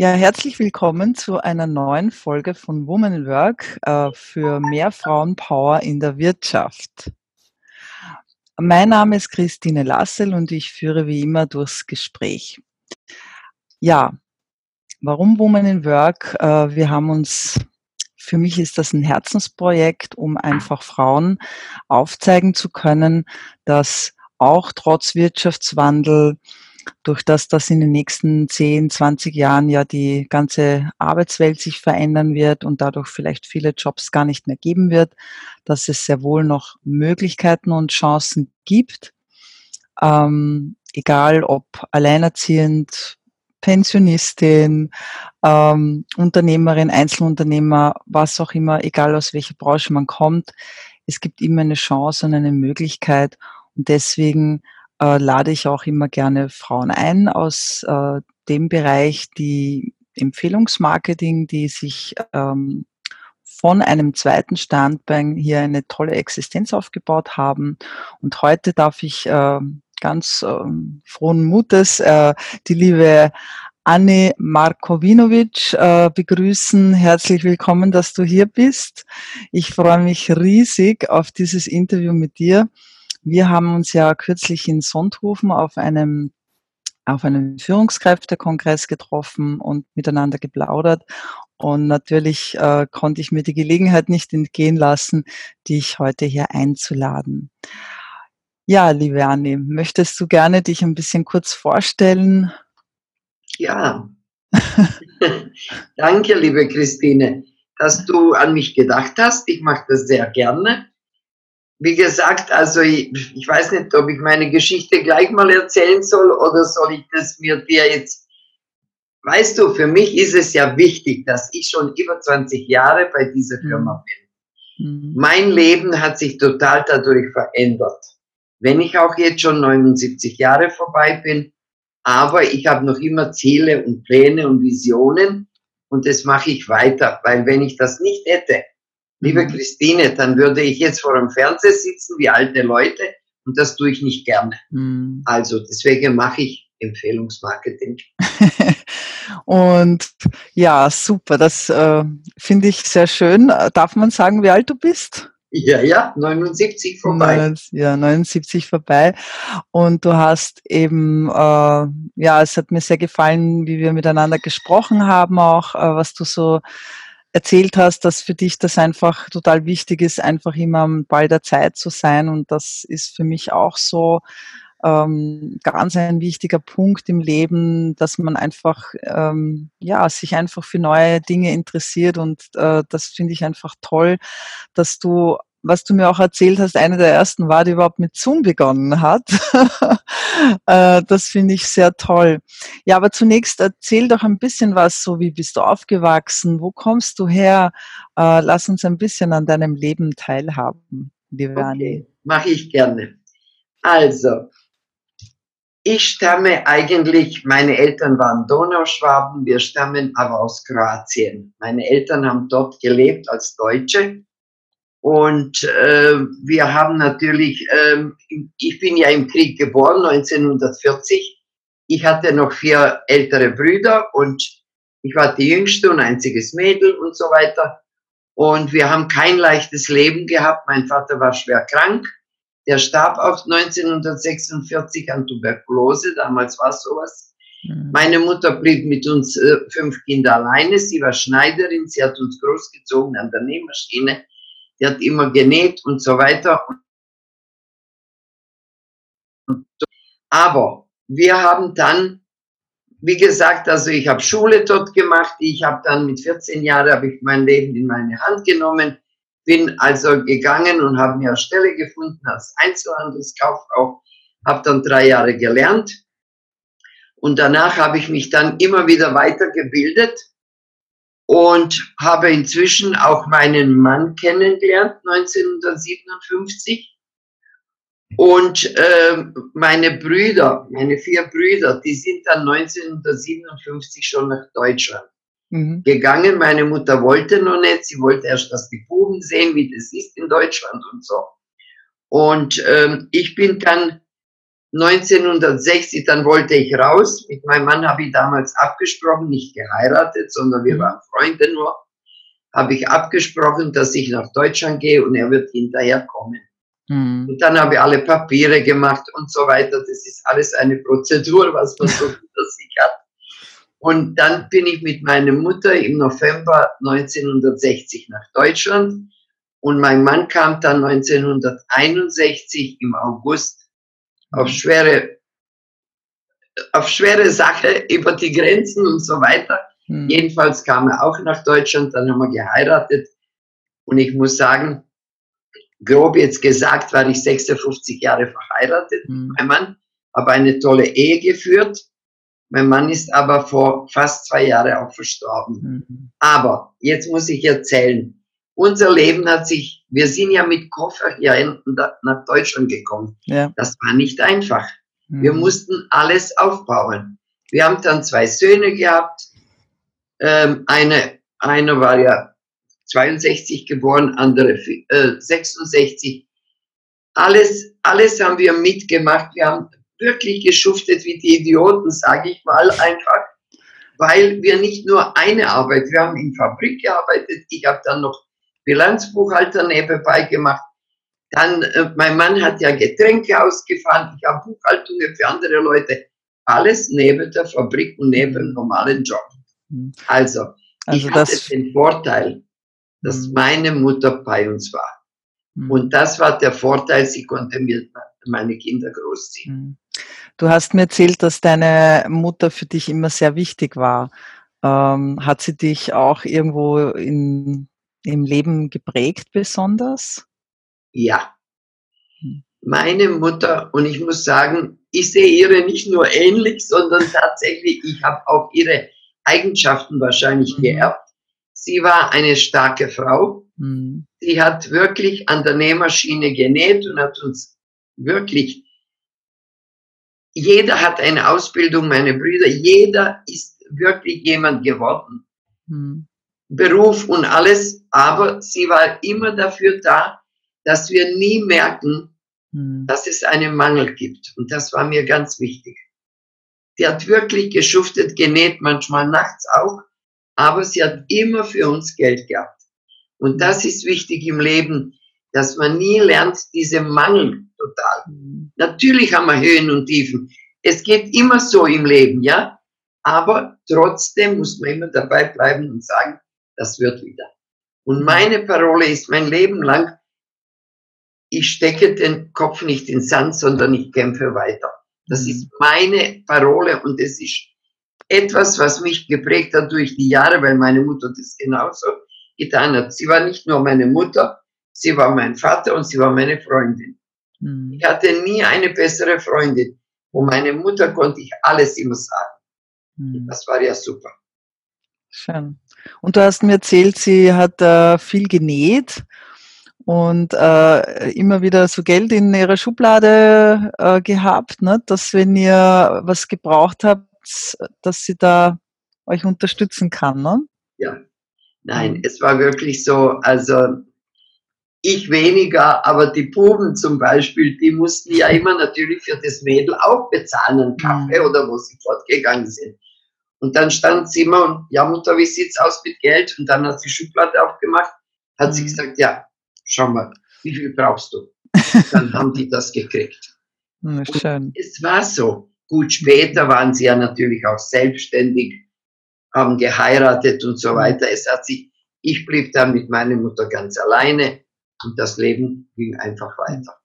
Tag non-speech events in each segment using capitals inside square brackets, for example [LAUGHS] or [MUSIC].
Ja, herzlich willkommen zu einer neuen Folge von Woman in Work äh, für mehr Frauenpower in der Wirtschaft. Mein Name ist Christine Lassel und ich führe wie immer durchs Gespräch. Ja, warum Woman in Work? Äh, wir haben uns, für mich ist das ein Herzensprojekt, um einfach Frauen aufzeigen zu können, dass auch trotz Wirtschaftswandel durch das, dass in den nächsten 10, 20 Jahren ja die ganze Arbeitswelt sich verändern wird und dadurch vielleicht viele Jobs gar nicht mehr geben wird, dass es sehr wohl noch Möglichkeiten und Chancen gibt, ähm, egal ob alleinerziehend, Pensionistin, ähm, Unternehmerin, Einzelunternehmer, was auch immer, egal aus welcher Branche man kommt, es gibt immer eine Chance und eine Möglichkeit. Und deswegen äh, lade ich auch immer gerne Frauen ein aus äh, dem Bereich, die Empfehlungsmarketing, die sich ähm, von einem zweiten Standbein hier eine tolle Existenz aufgebaut haben. Und heute darf ich äh, ganz äh, frohen Mutes äh, die liebe Anne Markovinovic äh, begrüßen. Herzlich willkommen, dass du hier bist. Ich freue mich riesig auf dieses Interview mit dir. Wir haben uns ja kürzlich in Sonthofen auf einem auf einem Führungskräftekongress getroffen und miteinander geplaudert. Und natürlich äh, konnte ich mir die Gelegenheit nicht entgehen lassen, dich heute hier einzuladen. Ja, liebe Anni, möchtest du gerne dich ein bisschen kurz vorstellen? Ja. [LAUGHS] Danke, liebe Christine, dass du an mich gedacht hast. Ich mache das sehr gerne wie gesagt, also ich, ich, weiß nicht, ob ich meine Geschichte gleich mal erzählen soll oder soll ich das mir dir jetzt. Weißt du, für mich ist es ja wichtig, dass ich schon über 20 Jahre bei dieser mhm. Firma bin. Mhm. Mein Leben hat sich total dadurch verändert. Wenn ich auch jetzt schon 79 Jahre vorbei bin, aber ich habe noch immer Ziele und Pläne und Visionen und das mache ich weiter, weil wenn ich das nicht hätte, Liebe mhm. Christine, dann würde ich jetzt vor dem Fernseher sitzen wie alte Leute und das tue ich nicht gerne. Mhm. Also deswegen mache ich Empfehlungsmarketing. [LAUGHS] und ja, super, das äh, finde ich sehr schön. Darf man sagen, wie alt du bist? Ja, ja, 79 vorbei. Ja, 79 vorbei. Und du hast eben, äh, ja, es hat mir sehr gefallen, wie wir miteinander gesprochen haben, auch äh, was du so erzählt hast, dass für dich das einfach total wichtig ist, einfach immer am Ball der Zeit zu sein. Und das ist für mich auch so ähm, ganz ein wichtiger Punkt im Leben, dass man einfach ähm, ja sich einfach für neue Dinge interessiert und äh, das finde ich einfach toll, dass du was du mir auch erzählt hast, eine der ersten war, die überhaupt mit Zoom begonnen hat. [LAUGHS] Äh, das finde ich sehr toll. Ja, aber zunächst erzähl doch ein bisschen was, so wie bist du aufgewachsen, wo kommst du her? Äh, lass uns ein bisschen an deinem Leben teilhaben, liebe okay, Mache ich gerne. Also, ich stamme eigentlich, meine Eltern waren Donauschwaben, wir stammen aber aus Kroatien. Meine Eltern haben dort gelebt als Deutsche und äh, wir haben natürlich, äh, ich bin ja im Krieg geboren, 1940. Ich hatte noch vier ältere Brüder und ich war die jüngste und einziges Mädel und so weiter. Und wir haben kein leichtes Leben gehabt. Mein Vater war schwer krank. Der starb auch 1946 an Tuberkulose. Damals war sowas. Mhm. Meine Mutter blieb mit uns äh, fünf Kindern alleine. Sie war Schneiderin. Sie hat uns großgezogen an der Nähmaschine die hat immer genäht und so weiter. Aber wir haben dann, wie gesagt, also ich habe Schule dort gemacht. Ich habe dann mit 14 Jahren habe ich mein Leben in meine Hand genommen, bin also gegangen und habe mir eine Stelle gefunden als Einzelhandelskauffrau, habe dann drei Jahre gelernt und danach habe ich mich dann immer wieder weitergebildet und habe inzwischen auch meinen Mann kennengelernt, 1957. Und äh, meine Brüder, meine vier Brüder, die sind dann 1957 schon nach Deutschland mhm. gegangen. Meine Mutter wollte noch nicht, sie wollte erst, dass die Buben sehen, wie das ist in Deutschland und so. Und ähm, ich bin dann 1960, dann wollte ich raus. Mit meinem Mann habe ich damals abgesprochen, nicht geheiratet, sondern wir mhm. waren Freunde nur. Habe ich abgesprochen, dass ich nach Deutschland gehe und er wird hinterher kommen. Mhm. Und dann habe ich alle Papiere gemacht und so weiter. Das ist alles eine Prozedur, was man so [LAUGHS] hinter sich hat. Und dann bin ich mit meiner Mutter im November 1960 nach Deutschland und mein Mann kam dann 1961 im August auf schwere, auf schwere Sache über die Grenzen und so weiter. Mhm. Jedenfalls kam er auch nach Deutschland, dann haben wir geheiratet. Und ich muss sagen, grob jetzt gesagt, war ich 56 Jahre verheiratet mhm. mein Mann, habe eine tolle Ehe geführt. Mein Mann ist aber vor fast zwei Jahren auch verstorben. Mhm. Aber jetzt muss ich erzählen, unser Leben hat sich, wir sind ja mit Koffer hier nach Deutschland gekommen. Ja. Das war nicht einfach. Mhm. Wir mussten alles aufbauen. Wir haben dann zwei Söhne gehabt. Ähm, eine, einer war ja 62 geboren, andere äh, 66. Alles, alles haben wir mitgemacht. Wir haben wirklich geschuftet wie die Idioten, sage ich mal einfach, weil wir nicht nur eine Arbeit, wir haben in Fabrik gearbeitet. Ich habe dann noch Bilanzbuchhalter nebenbei gemacht. Dann, äh, mein Mann hat ja Getränke ausgefahren, ich habe Buchhaltungen für andere Leute. Alles neben der Fabrik und neben dem normalen Job. Also, also ich hatte den Vorteil, dass hm. meine Mutter bei uns war. Und das war der Vorteil, sie konnte mir meine Kinder großziehen. Du hast mir erzählt, dass deine Mutter für dich immer sehr wichtig war. Ähm, hat sie dich auch irgendwo in, im Leben geprägt besonders? Ja. Hm. Meine Mutter, und ich muss sagen, ich sehe ihre nicht nur ähnlich, sondern [LAUGHS] tatsächlich, ich habe auch ihre Eigenschaften wahrscheinlich mhm. geerbt. Sie war eine starke Frau. Mhm. Sie hat wirklich an der Nähmaschine genäht und hat uns wirklich, jeder hat eine Ausbildung, meine Brüder, jeder ist wirklich jemand geworden. Mhm. Beruf und alles, aber sie war immer dafür da, dass wir nie merken, mhm. dass es einen Mangel gibt. Und das war mir ganz wichtig. Die hat wirklich geschuftet, genäht, manchmal nachts auch aber sie hat immer für uns Geld gehabt. Und das ist wichtig im Leben, dass man nie lernt, diese Mangel total. Natürlich haben wir Höhen und Tiefen. Es geht immer so im Leben, ja. Aber trotzdem muss man immer dabei bleiben und sagen, das wird wieder. Und meine Parole ist mein Leben lang, ich stecke den Kopf nicht in Sand, sondern ich kämpfe weiter. Das mhm. ist meine Parole und es ist etwas, was mich geprägt hat durch die Jahre, weil meine Mutter das genauso getan hat. Sie war nicht nur meine Mutter, sie war mein Vater und sie war meine Freundin. Mhm. Ich hatte nie eine bessere Freundin. Und meine Mutter konnte ich alles immer sagen. Mhm. Das war ja super. Schön. Und du hast mir erzählt, sie hat äh, viel genäht und äh, immer wieder so Geld in ihrer Schublade äh, gehabt, ne? dass wenn ihr was gebraucht habt, dass sie da euch unterstützen kann, ne? Ja. Nein, es war wirklich so, also ich weniger, aber die Buben zum Beispiel, die mussten ja immer natürlich für das Mädel auch bezahlen, einen Kaffee mhm. oder wo sie fortgegangen sind. Und dann stand sie immer und, ja Mutter, wie sieht's aus mit Geld? Und dann hat sie Schublade aufgemacht, hat mhm. sie gesagt, ja, schau mal, wie viel brauchst du? [LAUGHS] dann haben die das gekriegt. schön. es war so. Gut, später waren sie ja natürlich auch selbstständig, haben geheiratet und so weiter. Es hat sich, ich blieb dann mit meiner Mutter ganz alleine und das Leben ging einfach weiter.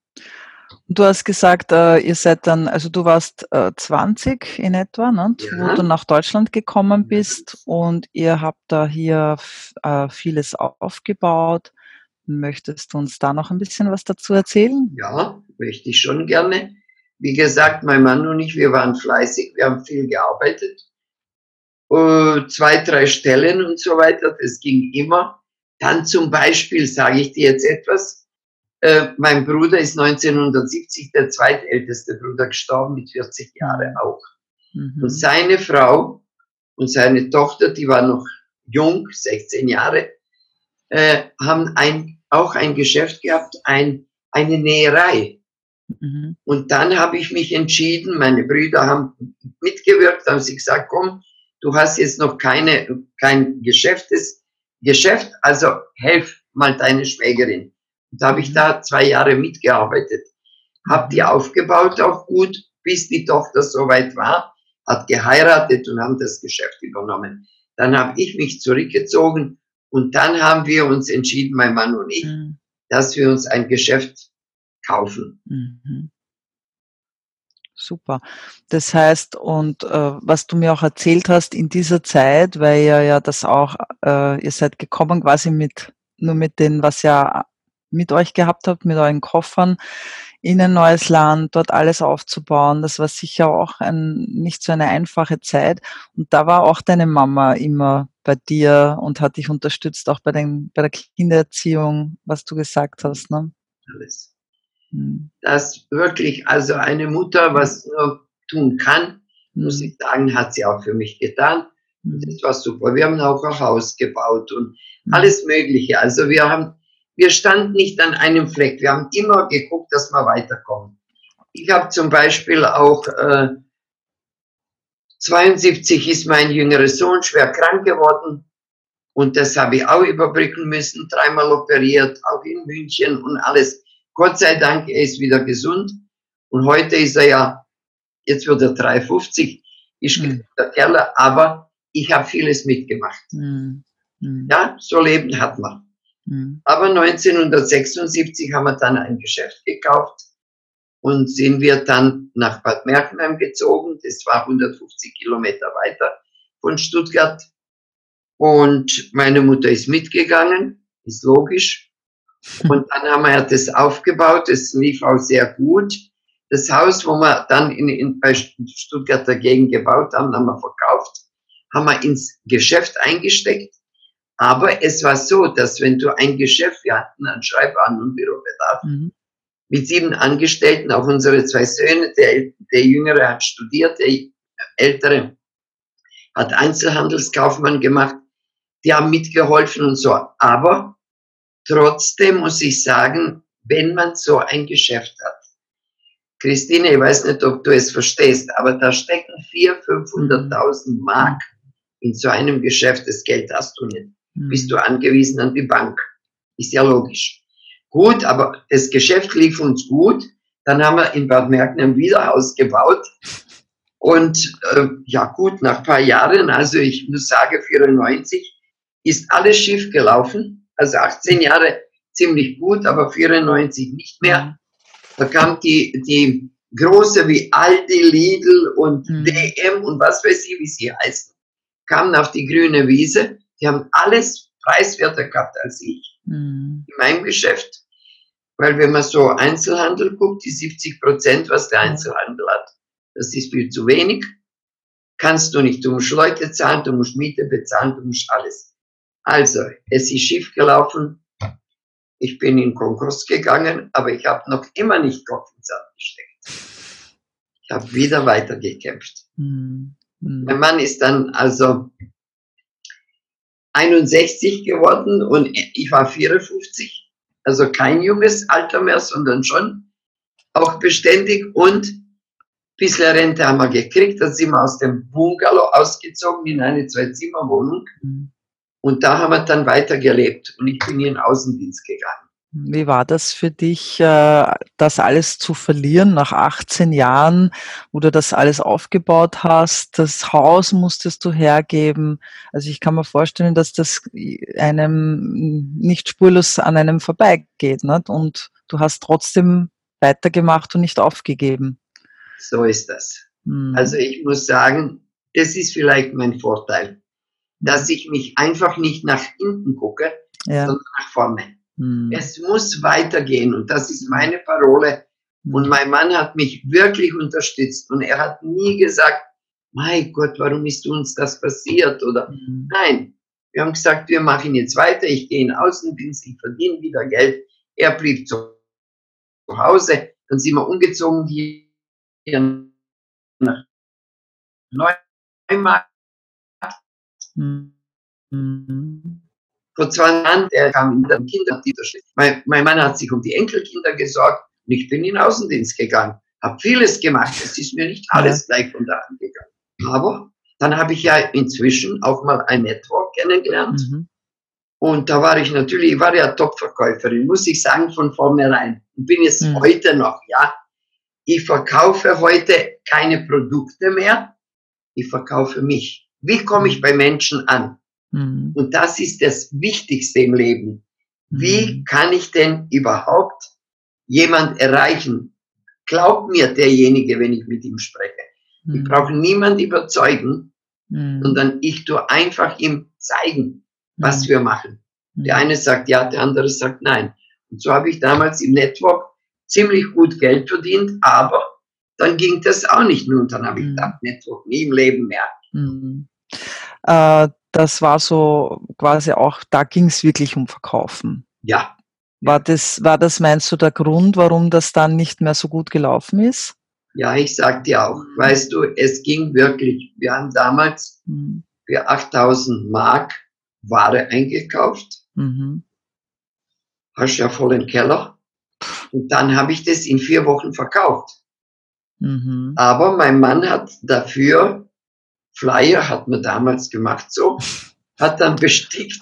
Du hast gesagt, äh, ihr seid dann, also du warst äh, 20 in etwa, ne, ja. wo du nach Deutschland gekommen bist und ihr habt da hier äh, vieles aufgebaut. Möchtest du uns da noch ein bisschen was dazu erzählen? Ja, möchte ich schon gerne. Wie gesagt, mein Mann und ich, wir waren fleißig, wir haben viel gearbeitet. Uh, zwei, drei Stellen und so weiter, das ging immer. Dann zum Beispiel, sage ich dir jetzt etwas, äh, mein Bruder ist 1970, der zweitälteste Bruder, gestorben mit 40 Jahren auch. Mhm. Und seine Frau und seine Tochter, die war noch jung, 16 Jahre, äh, haben ein, auch ein Geschäft gehabt, ein, eine Näherei. Mhm. Und dann habe ich mich entschieden, meine Brüder haben mitgewirkt, haben sie gesagt, komm, du hast jetzt noch keine, kein Geschäftes, Geschäft, also helf mal deine Schwägerin. Da habe ich da zwei Jahre mitgearbeitet, habe die aufgebaut auch gut, bis die Tochter soweit war, hat geheiratet und haben das Geschäft übernommen. Dann habe ich mich zurückgezogen und dann haben wir uns entschieden, mein Mann und ich, mhm. dass wir uns ein Geschäft kaufen. Mhm. Super. Das heißt, und äh, was du mir auch erzählt hast in dieser Zeit, weil ihr ja das auch, äh, ihr seid gekommen quasi mit, nur mit den, was ihr mit euch gehabt habt, mit euren Koffern in ein neues Land, dort alles aufzubauen. Das war sicher auch ein, nicht so eine einfache Zeit. Und da war auch deine Mama immer bei dir und hat dich unterstützt, auch bei, den, bei der Kindererziehung, was du gesagt hast. Ne? Alles. Hm. dass wirklich also eine Mutter was nur tun kann, muss hm. ich sagen, hat sie auch für mich getan. Hm. das war super. Wir haben auch ein Haus gebaut und alles Mögliche. Also wir haben, wir standen nicht an einem Fleck. Wir haben immer geguckt, dass wir weiterkommen. Ich habe zum Beispiel auch äh, 72 ist mein jüngerer Sohn schwer krank geworden und das habe ich auch überbrücken müssen, dreimal operiert, auch in München und alles. Gott sei Dank, er ist wieder gesund. Und heute ist er ja, jetzt wird er 350, ist mhm. der Kerl, aber ich habe vieles mitgemacht. Mhm. Ja, so Leben hat man. Mhm. Aber 1976 haben wir dann ein Geschäft gekauft und sind wir dann nach Bad Merkenheim gezogen. Das war 150 Kilometer weiter von Stuttgart. Und meine Mutter ist mitgegangen, ist logisch. [LAUGHS] Und dann haben wir das aufgebaut, das lief auch sehr gut. Das Haus, wo wir dann in, in, bei Stuttgart dagegen gebaut haben, haben wir verkauft, haben wir ins Geschäft eingesteckt. Aber es war so, dass wenn du ein Geschäft, wir hatten einen Schreibwaren- und Bürobedarf, mhm. mit sieben Angestellten, auch unsere zwei Söhne, der, der Jüngere hat studiert, der Ältere hat Einzelhandelskaufmann gemacht, die haben mitgeholfen und so. Aber Trotzdem muss ich sagen, wenn man so ein Geschäft hat, Christine, ich weiß nicht, ob du es verstehst, aber da stecken 400.000, 500.000 Mark in so einem Geschäft. Das Geld hast du nicht. Bist du angewiesen an die Bank. Ist ja logisch. Gut, aber das Geschäft lief uns gut. Dann haben wir in Bad Merkner wieder Haus gebaut. Und äh, ja gut, nach ein paar Jahren, also ich muss sagen, 94, ist alles schief gelaufen. Also 18 Jahre ziemlich gut, aber 94 nicht mehr. Mhm. Da kam die, die große wie Aldi, Lidl und mhm. DM und was weiß ich, wie sie heißen, kamen auf die grüne Wiese. Die haben alles preiswerter gehabt als ich mhm. in meinem Geschäft. Weil wenn man so Einzelhandel guckt, die 70 Prozent, was der Einzelhandel hat, das ist viel zu wenig. Kannst du nicht. Du musst Leute zahlen, du musst Miete bezahlen, du musst alles. Also, es ist schief gelaufen. Ich bin in Konkurs gegangen, aber ich habe noch immer nicht Kopf ins Sand gesteckt. Ich habe wieder weitergekämpft. Mhm. Mein Mann ist dann also 61 geworden und ich war 54. Also kein junges Alter mehr, sondern schon auch beständig und bisschen Rente haben wir gekriegt. Da sind wir aus dem Bungalow ausgezogen in eine Zwei-Zimmer-Wohnung. Mhm. Und da haben wir dann weitergelebt und ich bin in den Außendienst gegangen. Wie war das für dich, äh, das alles zu verlieren nach 18 Jahren, wo du das alles aufgebaut hast? Das Haus musstest du hergeben. Also ich kann mir vorstellen, dass das einem nicht spurlos an einem vorbeigeht. Nicht? Und du hast trotzdem weitergemacht und nicht aufgegeben. So ist das. Hm. Also ich muss sagen, das ist vielleicht mein Vorteil dass ich mich einfach nicht nach hinten gucke, ja. sondern nach vorne. Hm. Es muss weitergehen und das ist meine Parole. Und mein Mann hat mich wirklich unterstützt und er hat nie gesagt, mein Gott, warum ist uns das passiert? Oder hm. nein, wir haben gesagt, wir machen jetzt weiter, ich gehe in Außendienst, ich verdiene wieder Geld. Er blieb zu Hause, dann sind wir umgezogen hier nach Neumarkt Mhm. Vor zwei Jahren, der kam in den Kindern, mein, mein Mann hat sich um die Enkelkinder gesorgt Und ich bin in den Außendienst gegangen, habe vieles gemacht. Es ist mir nicht alles gleich von der Hand gegangen. Aber dann habe ich ja inzwischen auch mal ein Network kennengelernt. Mhm. Und da war ich natürlich, ich war ja Top-Verkäuferin, muss ich sagen, von vornherein. Und bin es mhm. heute noch, ja. Ich verkaufe heute keine Produkte mehr. Ich verkaufe mich. Wie komme ich bei Menschen an? Mhm. Und das ist das Wichtigste im Leben. Wie mhm. kann ich denn überhaupt jemand erreichen? Glaubt mir derjenige, wenn ich mit ihm spreche. Ich mhm. brauche niemand überzeugen, mhm. sondern ich tue einfach ihm zeigen, was wir machen. Der eine sagt ja, der andere sagt nein. Und so habe ich damals im Network ziemlich gut Geld verdient, aber dann ging das auch nicht mehr. Und dann habe ich gedacht, Network nie im Leben mehr. Mhm. Äh, das war so quasi auch, da ging es wirklich um Verkaufen. Ja. War das, war das, meinst du, der Grund, warum das dann nicht mehr so gut gelaufen ist? Ja, ich sag dir auch, weißt du, es ging wirklich, wir haben damals mhm. für 8000 Mark Ware eingekauft, mhm. hast ja voll den Keller und dann habe ich das in vier Wochen verkauft. Mhm. Aber mein Mann hat dafür Flyer hat man damals gemacht so, hat dann bestickt,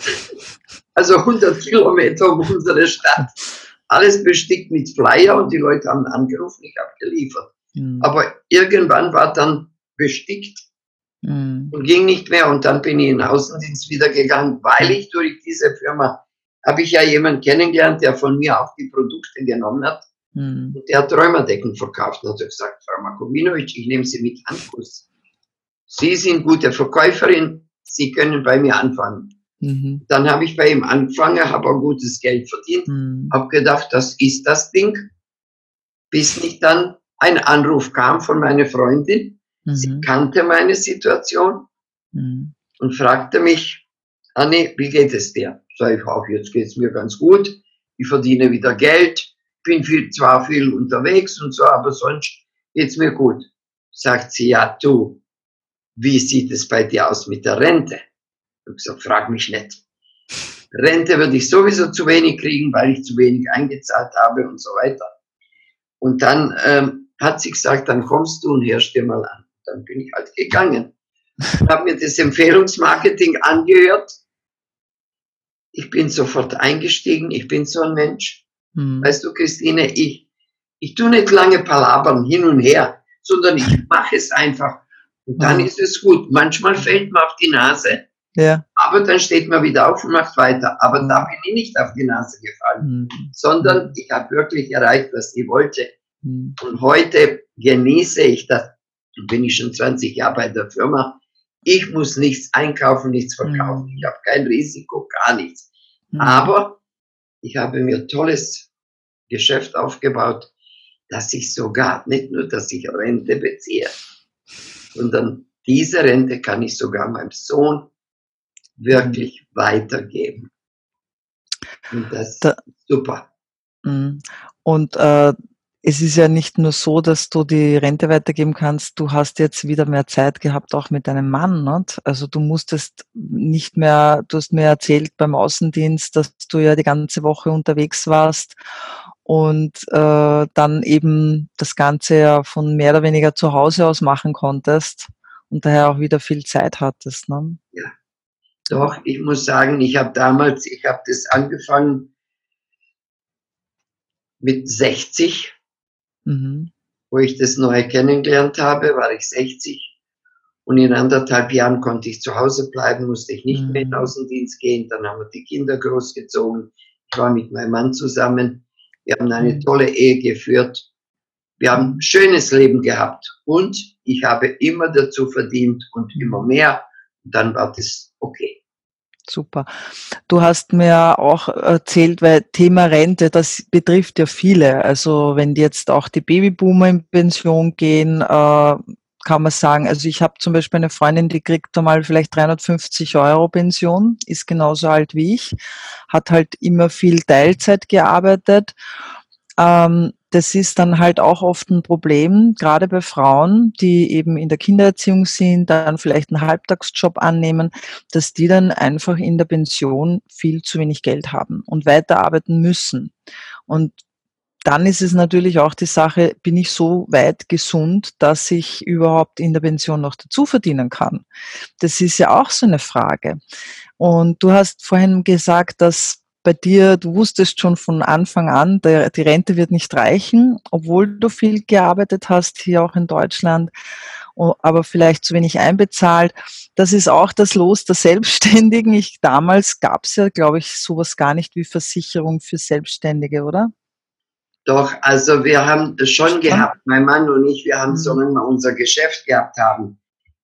also 100 Kilometer um unsere Stadt, alles bestickt mit Flyer und die Leute haben angerufen, ich habe geliefert. Mhm. Aber irgendwann war dann bestickt mhm. und ging nicht mehr und dann bin ich in den Außendienst wieder gegangen, weil ich durch diese Firma habe ich ja jemanden kennengelernt, der von mir auch die Produkte genommen hat. Mhm. Und der hat Träumerdecken verkauft und hat gesagt, Frau Makovinovic, ich nehme Sie mit Handkuss. Sie sind gute Verkäuferin, Sie können bei mir anfangen. Mhm. Dann habe ich bei ihm angefangen, habe ein gutes Geld verdient, mhm. habe gedacht, das ist das Ding, bis nicht dann ein Anruf kam von meiner Freundin. Mhm. Sie kannte meine Situation mhm. und fragte mich, Anne, wie geht es dir? Sag ich auch, jetzt geht es mir ganz gut. Ich verdiene wieder Geld, bin viel, zwar viel unterwegs und so, aber sonst geht es mir gut. Sagt sie, ja, du, wie sieht es bei dir aus mit der Rente? Ich habe gesagt, frag mich nicht. Rente würde ich sowieso zu wenig kriegen, weil ich zu wenig eingezahlt habe und so weiter. Und dann ähm, hat sie gesagt, dann kommst du und hörst dir mal an. Dann bin ich halt gegangen. habe mir das Empfehlungsmarketing angehört. Ich bin sofort eingestiegen. Ich bin so ein Mensch. Mhm. Weißt du, Christine, ich, ich tu nicht lange palabern hin und her, sondern ich mache es einfach. Und dann mhm. ist es gut. Manchmal fällt man auf die Nase, ja. aber dann steht man wieder auf und macht weiter. Aber da bin ich nicht auf die Nase gefallen, mhm. sondern ich habe wirklich erreicht, was ich wollte. Mhm. Und heute genieße ich das. Bin ich schon 20 Jahre bei der Firma. Ich muss nichts einkaufen, nichts verkaufen. Mhm. Ich habe kein Risiko, gar nichts. Mhm. Aber ich habe mir tolles Geschäft aufgebaut, dass ich sogar, nicht nur, dass ich Rente beziehe, sondern diese Rente kann ich sogar meinem Sohn wirklich weitergeben. Und das da, ist super. Mhm. Und äh, es ist ja nicht nur so, dass du die Rente weitergeben kannst, du hast jetzt wieder mehr Zeit gehabt, auch mit deinem Mann. Nicht? Also du musstest nicht mehr, du hast mir erzählt beim Außendienst, dass du ja die ganze Woche unterwegs warst und äh, dann eben das Ganze ja von mehr oder weniger zu Hause aus machen konntest und daher auch wieder viel Zeit hattest. Ne? Ja, doch, ich muss sagen, ich habe damals, ich habe das angefangen mit 60, mhm. wo ich das Neue kennengelernt habe, war ich 60. Und in anderthalb Jahren konnte ich zu Hause bleiben, musste ich nicht mhm. mehr in den mhm. Außendienst gehen. Dann haben wir die Kinder großgezogen. Ich war mit meinem Mann zusammen. Wir haben eine mhm. tolle Ehe geführt. Wir haben ein schönes Leben gehabt. Und ich habe immer dazu verdient und mhm. immer mehr. Und dann war das okay. Super. Du hast mir auch erzählt, weil Thema Rente, das betrifft ja viele. Also wenn jetzt auch die Babyboomer in Pension gehen, äh, kann man sagen, also ich habe zum Beispiel eine Freundin, die kriegt einmal vielleicht 350 Euro Pension, ist genauso alt wie ich, hat halt immer viel Teilzeit gearbeitet. Ähm, das ist dann halt auch oft ein Problem, gerade bei Frauen, die eben in der Kindererziehung sind, dann vielleicht einen Halbtagsjob annehmen, dass die dann einfach in der Pension viel zu wenig Geld haben und weiterarbeiten müssen. Und dann ist es natürlich auch die Sache, bin ich so weit gesund, dass ich überhaupt in der Pension noch dazu verdienen kann? Das ist ja auch so eine Frage. Und du hast vorhin gesagt, dass bei dir, du wusstest schon von Anfang an, der, die Rente wird nicht reichen, obwohl du viel gearbeitet hast, hier auch in Deutschland, aber vielleicht zu wenig einbezahlt. Das ist auch das Los der Selbstständigen. Ich, damals gab es ja, glaube ich, sowas gar nicht wie Versicherung für Selbstständige, oder? Doch, also wir haben das schon gehabt, mein Mann und ich, wir haben, mhm. solange wir unser Geschäft gehabt haben,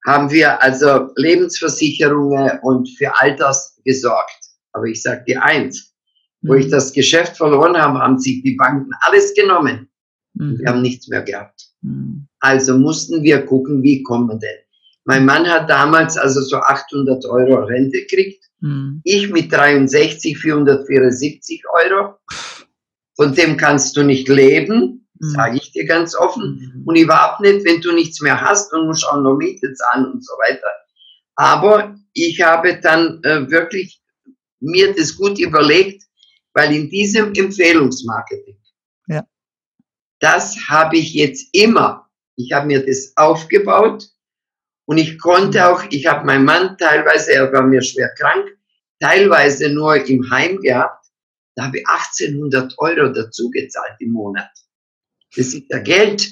haben wir also Lebensversicherungen und für Alters gesorgt. Aber ich sage dir eins, wo ich mhm. das Geschäft verloren habe, haben sich die Banken alles genommen. Mhm. Wir haben nichts mehr gehabt. Mhm. Also mussten wir gucken, wie kommen wir denn. Mein Mann hat damals also so 800 Euro Rente gekriegt. Mhm. Ich mit 63, 474 Euro. Von dem kannst du nicht leben, mhm. sage ich dir ganz offen. Mhm. Und überhaupt nicht, wenn du nichts mehr hast und musst auch noch Miete zahlen und so weiter. Aber ich habe dann äh, wirklich mir das gut überlegt, weil in diesem Empfehlungsmarketing, ja. das habe ich jetzt immer, ich habe mir das aufgebaut und ich konnte auch, ich habe meinen Mann teilweise, er war mir schwer krank, teilweise nur im Heim gehabt da habe ich 1800 Euro dazu gezahlt im Monat. Das ist ja Geld.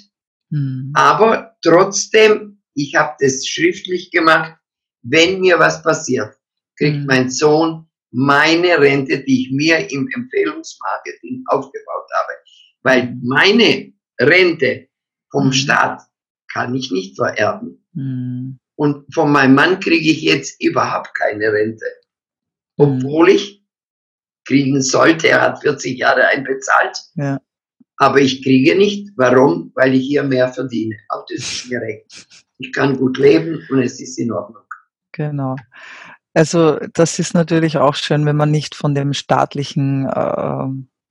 Mhm. Aber trotzdem, ich habe das schriftlich gemacht. Wenn mir was passiert, kriegt mhm. mein Sohn meine Rente, die ich mir im Empfehlungsmarketing aufgebaut habe. Weil meine Rente vom mhm. Staat kann ich nicht vererben. Mhm. Und von meinem Mann kriege ich jetzt überhaupt keine Rente. Obwohl ich kriegen sollte. Er hat 40 Jahre einbezahlt. Ja. Aber ich kriege nicht. Warum? Weil ich hier mehr verdiene. Auch das ist mir recht. Ich kann gut leben und es ist in Ordnung. Genau. Also das ist natürlich auch schön, wenn man nicht von dem staatlichen äh,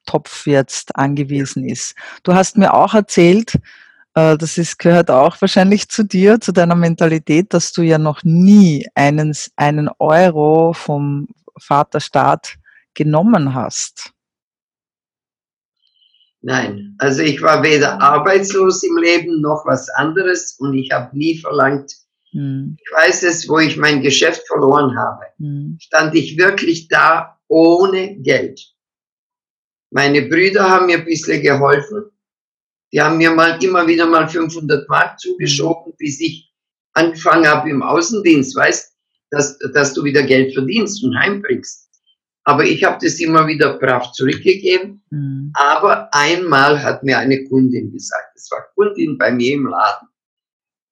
Topf jetzt angewiesen ist. Du hast mir auch erzählt, äh, das ist, gehört auch wahrscheinlich zu dir, zu deiner Mentalität, dass du ja noch nie einen, einen Euro vom Vaterstaat genommen hast? Nein, also ich war weder arbeitslos im Leben noch was anderes und ich habe nie verlangt, hm. ich weiß es, wo ich mein Geschäft verloren habe, hm. stand ich wirklich da ohne Geld. Meine Brüder haben mir ein bisschen geholfen. Die haben mir mal immer wieder mal 500 Mark zugeschoben, hm. bis ich angefangen habe im Außendienst, weißt, dass, dass du wieder Geld verdienst und heimbringst. Aber ich habe das immer wieder brav zurückgegeben. Mhm. Aber einmal hat mir eine Kundin gesagt, es war Kundin bei mir im Laden,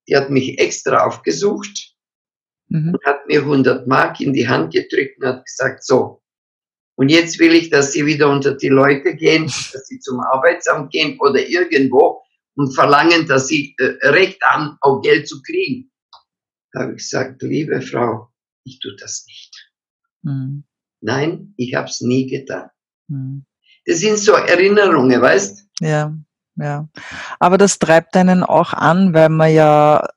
die hat mich extra aufgesucht mhm. und hat mir 100 Mark in die Hand gedrückt und hat gesagt, so, und jetzt will ich, dass Sie wieder unter die Leute gehen, [LAUGHS] dass Sie zum Arbeitsamt gehen oder irgendwo und verlangen, dass Sie äh, Recht haben, auch Geld zu kriegen. Da habe ich gesagt, liebe Frau, ich tue das nicht. Mhm. Nein, ich habe es nie getan. Hm. Das sind so Erinnerungen, weißt? Ja, ja. Aber das treibt einen auch an, weil man ja,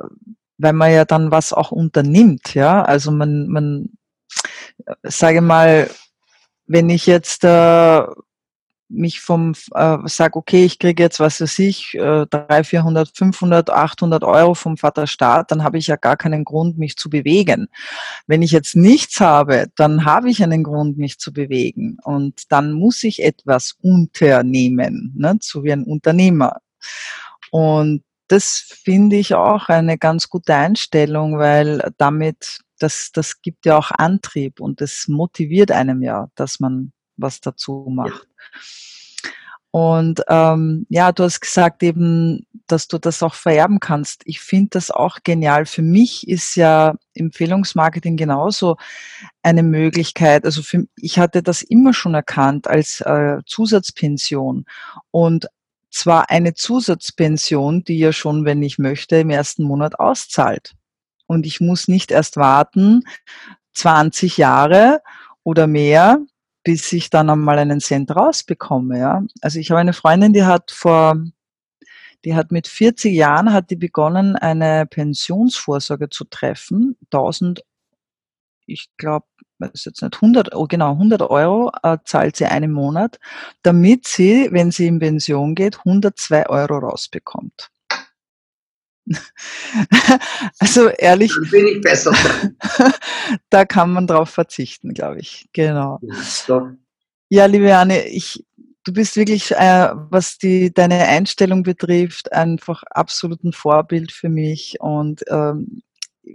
weil man ja dann was auch unternimmt, ja. Also man, man, sage mal, wenn ich jetzt äh, mich vom, äh, sag, okay, ich kriege jetzt, was weiß ich, äh, 300, 400, 500, 800 Euro vom Vaterstaat, dann habe ich ja gar keinen Grund, mich zu bewegen. Wenn ich jetzt nichts habe, dann habe ich einen Grund, mich zu bewegen. Und dann muss ich etwas unternehmen, ne, so wie ein Unternehmer. Und das finde ich auch eine ganz gute Einstellung, weil damit, das, das gibt ja auch Antrieb und das motiviert einem ja, dass man was dazu macht. Und ähm, ja, du hast gesagt eben, dass du das auch vererben kannst. Ich finde das auch genial. Für mich ist ja Empfehlungsmarketing genauso eine Möglichkeit. Also für, ich hatte das immer schon erkannt als äh, Zusatzpension. Und zwar eine Zusatzpension, die ja schon, wenn ich möchte, im ersten Monat auszahlt. Und ich muss nicht erst warten, 20 Jahre oder mehr, bis ich dann einmal einen Cent rausbekomme. Ja? Also ich habe eine Freundin, die hat vor, die hat mit 40 Jahren hat die begonnen, eine Pensionsvorsorge zu treffen. 1000, ich glaube, weiß jetzt nicht, 100, oh genau, 100 Euro äh, zahlt sie einen Monat, damit sie, wenn sie in Pension geht, 102 Euro rausbekommt. [LAUGHS] also ehrlich. Dann bin ich besser. [LAUGHS] da kann man drauf verzichten, glaube ich. Genau. Ja, liebe Anne, ich, du bist wirklich, äh, was die, deine Einstellung betrifft, einfach absolut ein Vorbild für mich und ähm,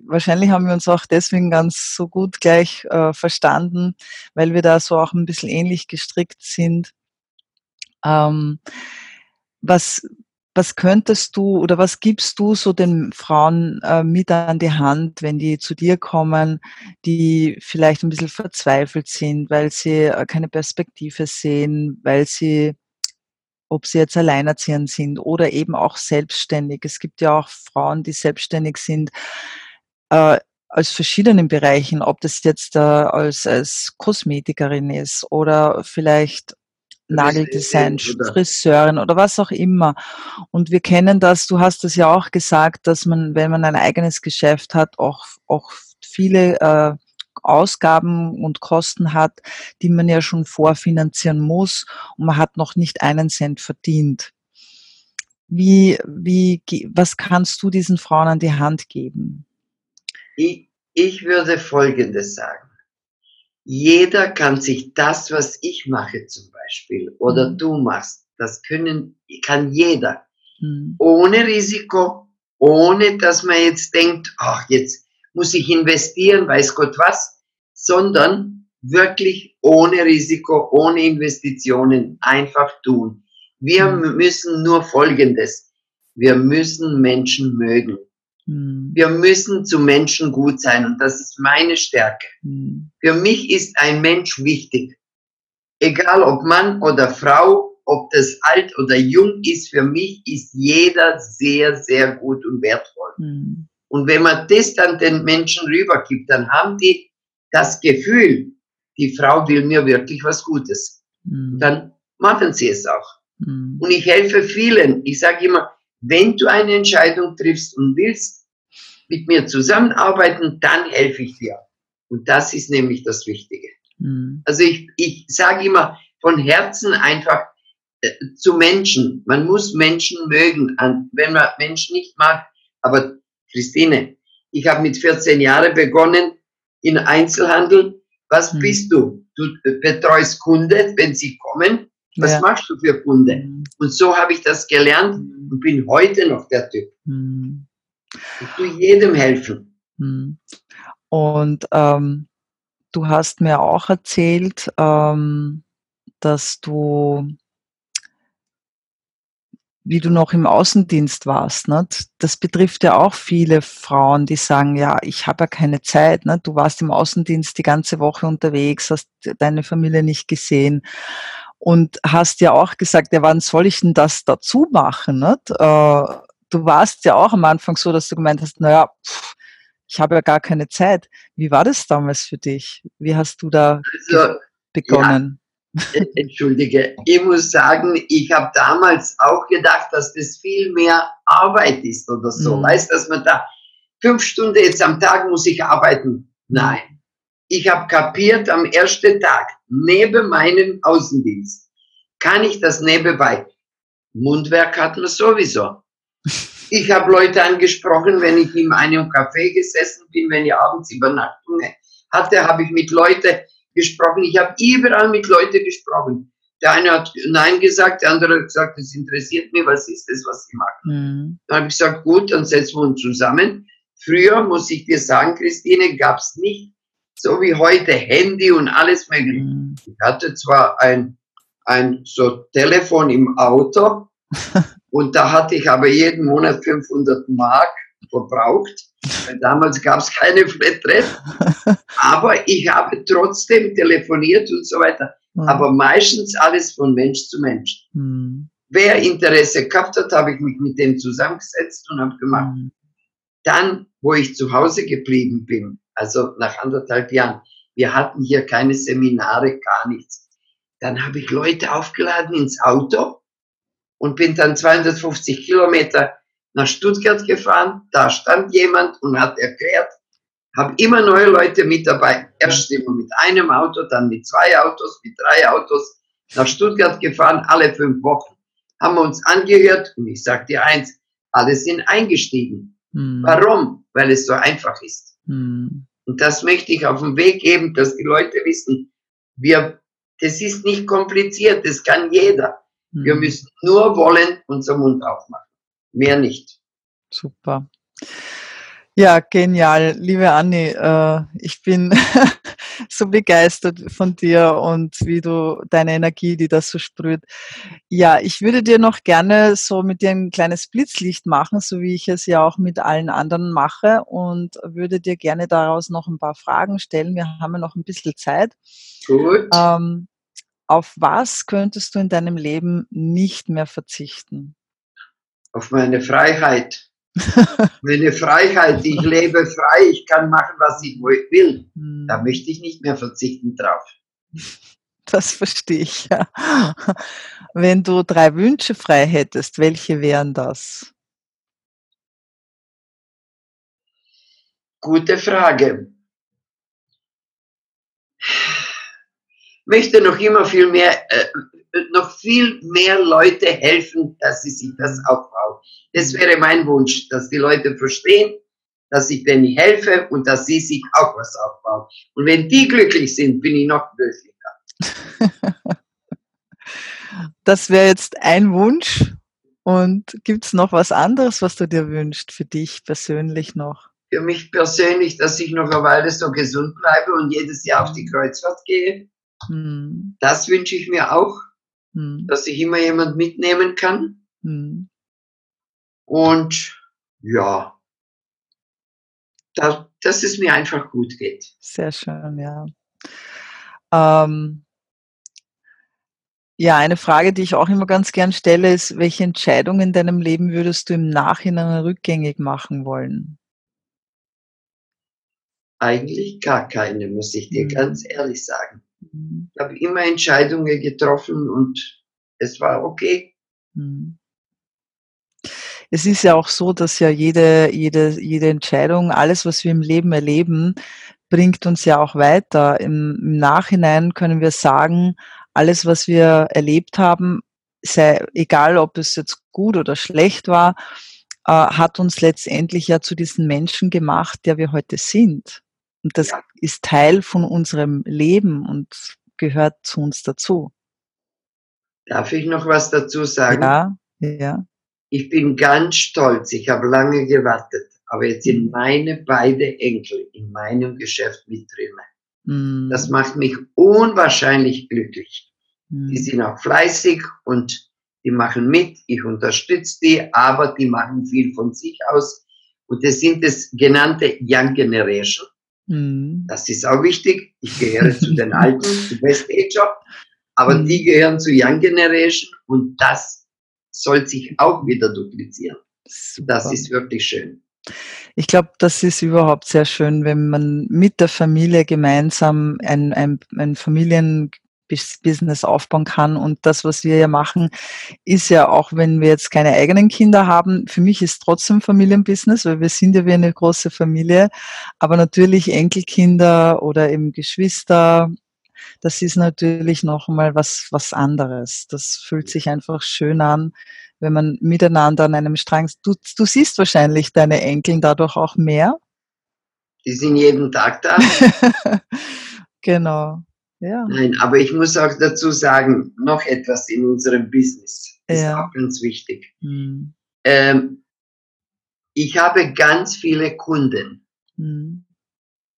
wahrscheinlich haben wir uns auch deswegen ganz so gut gleich äh, verstanden, weil wir da so auch ein bisschen ähnlich gestrickt sind. Ähm, was, was könntest du oder was gibst du so den Frauen äh, mit an die Hand, wenn die zu dir kommen, die vielleicht ein bisschen verzweifelt sind, weil sie äh, keine Perspektive sehen, weil sie ob sie jetzt alleinerziehend sind oder eben auch selbstständig. Es gibt ja auch Frauen, die selbstständig sind, äh, aus verschiedenen Bereichen, ob das jetzt äh, als, als Kosmetikerin ist oder vielleicht Nageldesign, Friseurin oder was auch immer. Und wir kennen das, du hast das ja auch gesagt, dass man, wenn man ein eigenes Geschäft hat, auch, auch viele äh, Ausgaben und Kosten hat, die man ja schon vorfinanzieren muss und man hat noch nicht einen Cent verdient. Wie, wie, was kannst du diesen Frauen an die Hand geben? Ich, ich würde Folgendes sagen. Jeder kann sich das, was ich mache zum Beispiel, oder mhm. du machst, das können, kann jeder. Mhm. Ohne Risiko, ohne dass man jetzt denkt, ach, jetzt muss ich investieren, weiß Gott was, sondern wirklich ohne Risiko, ohne Investitionen einfach tun. Wir mhm. müssen nur Folgendes. Wir müssen Menschen mögen. Hm. Wir müssen zu Menschen gut sein und das ist meine Stärke. Hm. Für mich ist ein Mensch wichtig. Egal ob Mann oder Frau, ob das alt oder jung ist, für mich ist jeder sehr, sehr gut und wertvoll. Hm. Und wenn man das dann den Menschen rübergibt, dann haben die das Gefühl, die Frau will mir wirklich was Gutes. Dann machen sie es auch. Und ich helfe vielen. Ich sage immer, wenn du eine Entscheidung triffst und willst mit mir zusammenarbeiten, dann helfe ich dir. Und das ist nämlich das Wichtige. Mhm. Also ich, ich sage immer von Herzen einfach äh, zu Menschen. Man muss Menschen mögen, wenn man Menschen nicht mag. Aber Christine, ich habe mit 14 Jahren begonnen in Einzelhandel. Was mhm. bist du? Du betreust Kunden, wenn sie kommen. Was ja. machst du für Kunden? Mhm. Und so habe ich das gelernt mhm. und bin heute noch der Typ. Mhm. Ich tue jedem helfen. Hm. Und ähm, du hast mir auch erzählt, ähm, dass du, wie du noch im Außendienst warst, ne? das betrifft ja auch viele Frauen, die sagen, ja, ich habe ja keine Zeit. Ne? Du warst im Außendienst die ganze Woche unterwegs, hast deine Familie nicht gesehen und hast ja auch gesagt, ja, wann soll ich denn das dazu machen? Nicht? Äh, du warst ja auch am Anfang so, dass du gemeint hast, naja, pff, ich habe ja gar keine Zeit. Wie war das damals für dich? Wie hast du da also, begonnen? Ja, äh, Entschuldige, ich muss sagen, ich habe damals auch gedacht, dass das viel mehr Arbeit ist oder so. Mhm. Weißt, dass man da fünf Stunden jetzt am Tag muss ich arbeiten. Nein. Ich habe kapiert am ersten Tag, neben meinem Außendienst, kann ich das nebenbei. Mundwerk hat man sowieso. [LAUGHS] Ich habe Leute angesprochen, wenn ich in einem Café gesessen bin, wenn ich abends Übernachtungen hatte, habe ich mit Leuten gesprochen. Ich habe überall mit Leuten gesprochen. Der eine hat Nein gesagt, der andere hat gesagt, das interessiert mich, was ist das, was sie machen. Mhm. Dann habe ich gesagt, gut, dann setzen wir uns zusammen. Früher, muss ich dir sagen, Christine, gab es nicht so wie heute Handy und alles mögliche. Ich hatte zwar ein, ein so Telefon im Auto, [LAUGHS] Und da hatte ich aber jeden Monat 500 Mark verbraucht. Damals gab es keine Flatrate. Aber ich habe trotzdem telefoniert und so weiter. Mhm. Aber meistens alles von Mensch zu Mensch. Mhm. Wer Interesse gehabt hat, habe ich mich mit dem zusammengesetzt und habe gemacht. Mhm. Dann, wo ich zu Hause geblieben bin, also nach anderthalb Jahren, wir hatten hier keine Seminare, gar nichts. Dann habe ich Leute aufgeladen ins Auto und bin dann 250 Kilometer nach Stuttgart gefahren. Da stand jemand und hat erklärt, habe immer neue Leute mit dabei. Erst immer mit einem Auto, dann mit zwei Autos, mit drei Autos. Nach Stuttgart gefahren, alle fünf Wochen. Haben wir uns angehört und ich sage dir eins, alle sind eingestiegen. Hm. Warum? Weil es so einfach ist. Hm. Und das möchte ich auf den Weg geben, dass die Leute wissen, wir, das ist nicht kompliziert, das kann jeder. Wir müssen nur wollen, unser Mund aufmachen. Mehr nicht. Super. Ja, genial, liebe Anni. Äh, ich bin [LAUGHS] so begeistert von dir und wie du deine Energie, die das so sprüht. Ja, ich würde dir noch gerne so mit dir ein kleines Blitzlicht machen, so wie ich es ja auch mit allen anderen mache und würde dir gerne daraus noch ein paar Fragen stellen. Wir haben ja noch ein bisschen Zeit. Gut. Ähm, auf was könntest du in deinem Leben nicht mehr verzichten? Auf meine Freiheit. Meine Freiheit, ich lebe frei, ich kann machen, was ich will. Hm. Da möchte ich nicht mehr verzichten drauf. Das verstehe ich, ja. Wenn du drei Wünsche frei hättest, welche wären das? Gute Frage. Ich möchte noch immer viel mehr, äh, noch viel mehr Leute helfen, dass sie sich das aufbauen. Das wäre mein Wunsch, dass die Leute verstehen, dass ich denen helfe und dass sie sich auch was aufbauen. Und wenn die glücklich sind, bin ich noch glücklicher. [LAUGHS] Das wäre jetzt ein Wunsch. Und gibt es noch was anderes, was du dir wünschst für dich persönlich noch? Für mich persönlich, dass ich noch eine Weile so gesund bleibe und jedes Jahr auf die Kreuzfahrt gehe. Hm. Das wünsche ich mir auch, hm. dass ich immer jemand mitnehmen kann. Hm. Und ja, dass, dass es mir einfach gut geht. Sehr schön, ja. Ähm, ja, eine Frage, die ich auch immer ganz gern stelle, ist, welche Entscheidung in deinem Leben würdest du im Nachhinein rückgängig machen wollen? Eigentlich gar keine, muss ich dir mhm. ganz ehrlich sagen. Mhm. Ich habe immer Entscheidungen getroffen und es war okay. Mhm es ist ja auch so, dass ja jede, jede, jede Entscheidung, alles, was wir im Leben erleben, bringt uns ja auch weiter. Im, Im, Nachhinein können wir sagen, alles, was wir erlebt haben, sei egal, ob es jetzt gut oder schlecht war, äh, hat uns letztendlich ja zu diesen Menschen gemacht, der wir heute sind. Und das ja. ist Teil von unserem Leben und gehört zu uns dazu. Darf ich noch was dazu sagen? Ja, ja. Ich bin ganz stolz, ich habe lange gewartet, aber jetzt sind meine beide Enkel in meinem Geschäft mit drin. Mm. Das macht mich unwahrscheinlich glücklich. Mm. Die sind auch fleißig und die machen mit, ich unterstütze die, aber die machen viel von sich aus. Und das sind das genannte Young Generation. Mm. Das ist auch wichtig. Ich gehöre zu den Alten, [LAUGHS] zu Best Ager, aber mm. die gehören zu Young Generation und das soll sich auch wieder duplizieren. Super. Das ist wirklich schön. Ich glaube, das ist überhaupt sehr schön, wenn man mit der Familie gemeinsam ein, ein, ein Familienbusiness aufbauen kann. Und das, was wir ja machen, ist ja auch, wenn wir jetzt keine eigenen Kinder haben, für mich ist trotzdem Familienbusiness, weil wir sind ja wie eine große Familie. Aber natürlich Enkelkinder oder eben Geschwister das ist natürlich nochmal was, was anderes. Das fühlt sich einfach schön an, wenn man miteinander an einem Strang, du, du siehst wahrscheinlich deine Enkeln dadurch auch mehr. Die sind jeden Tag da. [LAUGHS] genau. Ja. Nein, aber ich muss auch dazu sagen, noch etwas in unserem Business ist ja. auch ganz wichtig. Hm. Ähm, ich habe ganz viele Kunden, hm.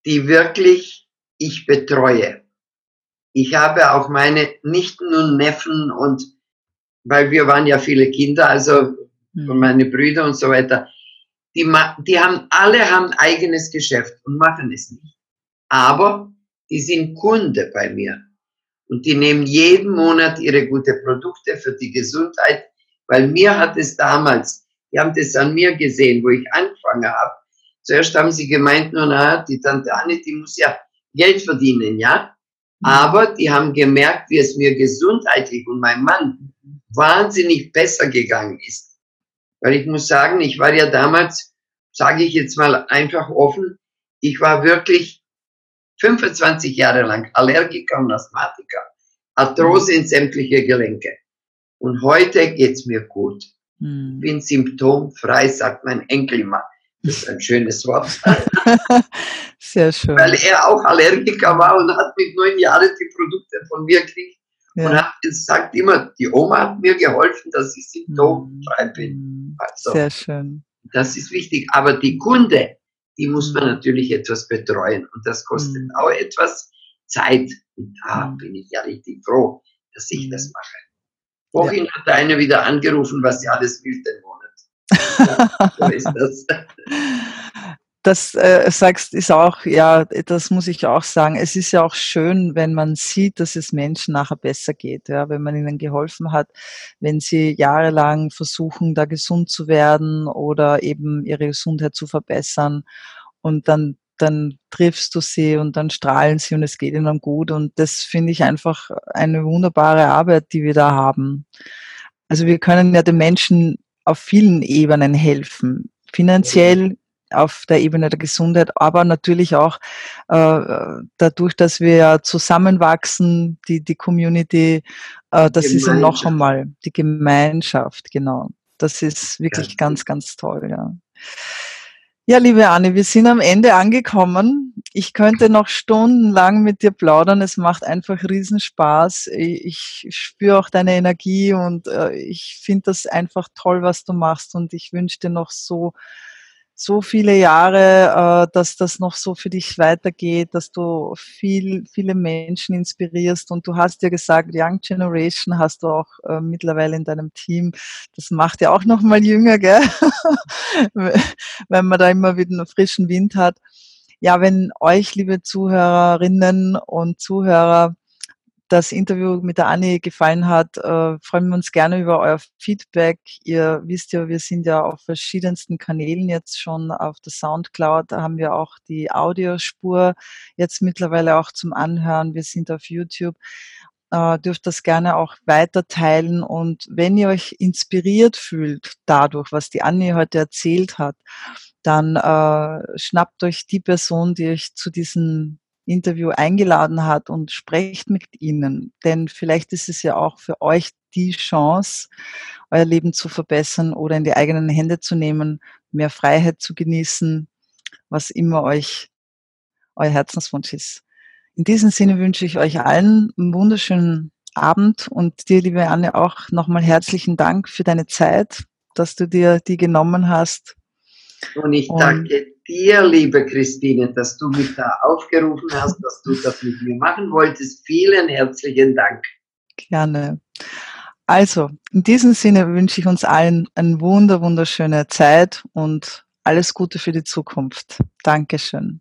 die wirklich ich betreue. Ich habe auch meine Nichten und Neffen und weil wir waren ja viele Kinder, also hm. meine Brüder und so weiter, die, die haben alle haben eigenes Geschäft und machen es nicht. Aber die sind Kunde bei mir und die nehmen jeden Monat ihre gute Produkte für die Gesundheit, weil mir hat es damals, die haben das an mir gesehen, wo ich angefangen habe. Zuerst haben sie gemeint, nur na, die Tante Anne, die muss ja Geld verdienen, ja. Aber die haben gemerkt, wie es mir gesundheitlich und meinem Mann wahnsinnig besser gegangen ist. Weil ich muss sagen, ich war ja damals, sage ich jetzt mal einfach offen, ich war wirklich 25 Jahre lang Allergiker und Asthmatiker, Arthrose in sämtliche Gelenke. Und heute geht's mir gut. Hm. Bin symptomfrei, sagt mein Enkel immer. Das ist ein schönes Wort. [LAUGHS] Sehr schön. Weil er auch Allergiker war und hat mit neun Jahren die Produkte von mir gekriegt. Ja. Und hat gesagt immer, die Oma hat mir geholfen, dass ich symptomfrei bin. Also, Sehr schön. Das ist wichtig. Aber die Kunde, die muss man natürlich etwas betreuen. Und das kostet mhm. auch etwas Zeit. Und da mhm. bin ich ja richtig froh, dass ich mhm. das mache. Vorhin ja. hat einer wieder angerufen, was sie alles will den Monat. [LAUGHS] Ja, so ist das. [LAUGHS] das äh, sagst, ist auch, ja, das muss ich auch sagen. Es ist ja auch schön, wenn man sieht, dass es Menschen nachher besser geht, ja, wenn man ihnen geholfen hat, wenn sie jahrelang versuchen, da gesund zu werden oder eben ihre Gesundheit zu verbessern und dann dann triffst du sie und dann strahlen sie und es geht ihnen gut. Und das finde ich einfach eine wunderbare Arbeit, die wir da haben. Also wir können ja den Menschen auf vielen Ebenen helfen. Finanziell, auf der Ebene der Gesundheit, aber natürlich auch äh, dadurch, dass wir ja zusammenwachsen, die, die Community, äh, das ist ja noch einmal die Gemeinschaft, genau. Das ist wirklich ganz, ganz toll, ja. Ja, liebe Anne, wir sind am Ende angekommen. Ich könnte noch stundenlang mit dir plaudern. Es macht einfach Riesenspaß. Ich spüre auch deine Energie und äh, ich finde das einfach toll, was du machst. Und ich wünsche dir noch so so viele Jahre, äh, dass das noch so für dich weitergeht, dass du viel, viele Menschen inspirierst. Und du hast ja gesagt, Young Generation hast du auch äh, mittlerweile in deinem Team. Das macht ja auch noch mal jünger, gell? [LAUGHS] wenn man da immer wieder einen frischen Wind hat. Ja, wenn euch, liebe Zuhörerinnen und Zuhörer, das Interview mit der Anni gefallen hat, äh, freuen wir uns gerne über euer Feedback. Ihr wisst ja, wir sind ja auf verschiedensten Kanälen jetzt schon auf der Soundcloud. Da haben wir auch die Audiospur jetzt mittlerweile auch zum Anhören. Wir sind auf YouTube. Äh, dürft das gerne auch weiter teilen. Und wenn ihr euch inspiriert fühlt dadurch, was die Anni heute erzählt hat, dann äh, schnappt euch die Person, die euch zu diesem Interview eingeladen hat und sprecht mit ihnen. Denn vielleicht ist es ja auch für euch die Chance, euer Leben zu verbessern oder in die eigenen Hände zu nehmen, mehr Freiheit zu genießen, was immer euch euer Herzenswunsch ist. In diesem Sinne wünsche ich euch allen einen wunderschönen Abend und dir, liebe Anne, auch nochmal herzlichen Dank für deine Zeit, dass du dir die genommen hast. Und ich danke dir, liebe Christine, dass du mich da aufgerufen hast, dass du das mit mir machen wolltest. Vielen herzlichen Dank. Gerne. Also, in diesem Sinne wünsche ich uns allen eine wunder, wunderschöne Zeit und alles Gute für die Zukunft. Dankeschön.